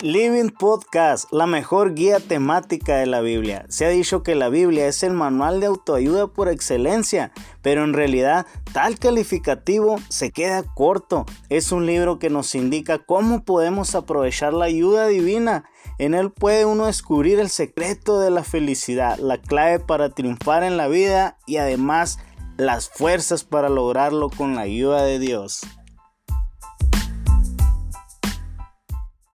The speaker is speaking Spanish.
Living Podcast, la mejor guía temática de la Biblia. Se ha dicho que la Biblia es el manual de autoayuda por excelencia, pero en realidad tal calificativo se queda corto. Es un libro que nos indica cómo podemos aprovechar la ayuda divina. En él puede uno descubrir el secreto de la felicidad, la clave para triunfar en la vida y además las fuerzas para lograrlo con la ayuda de Dios.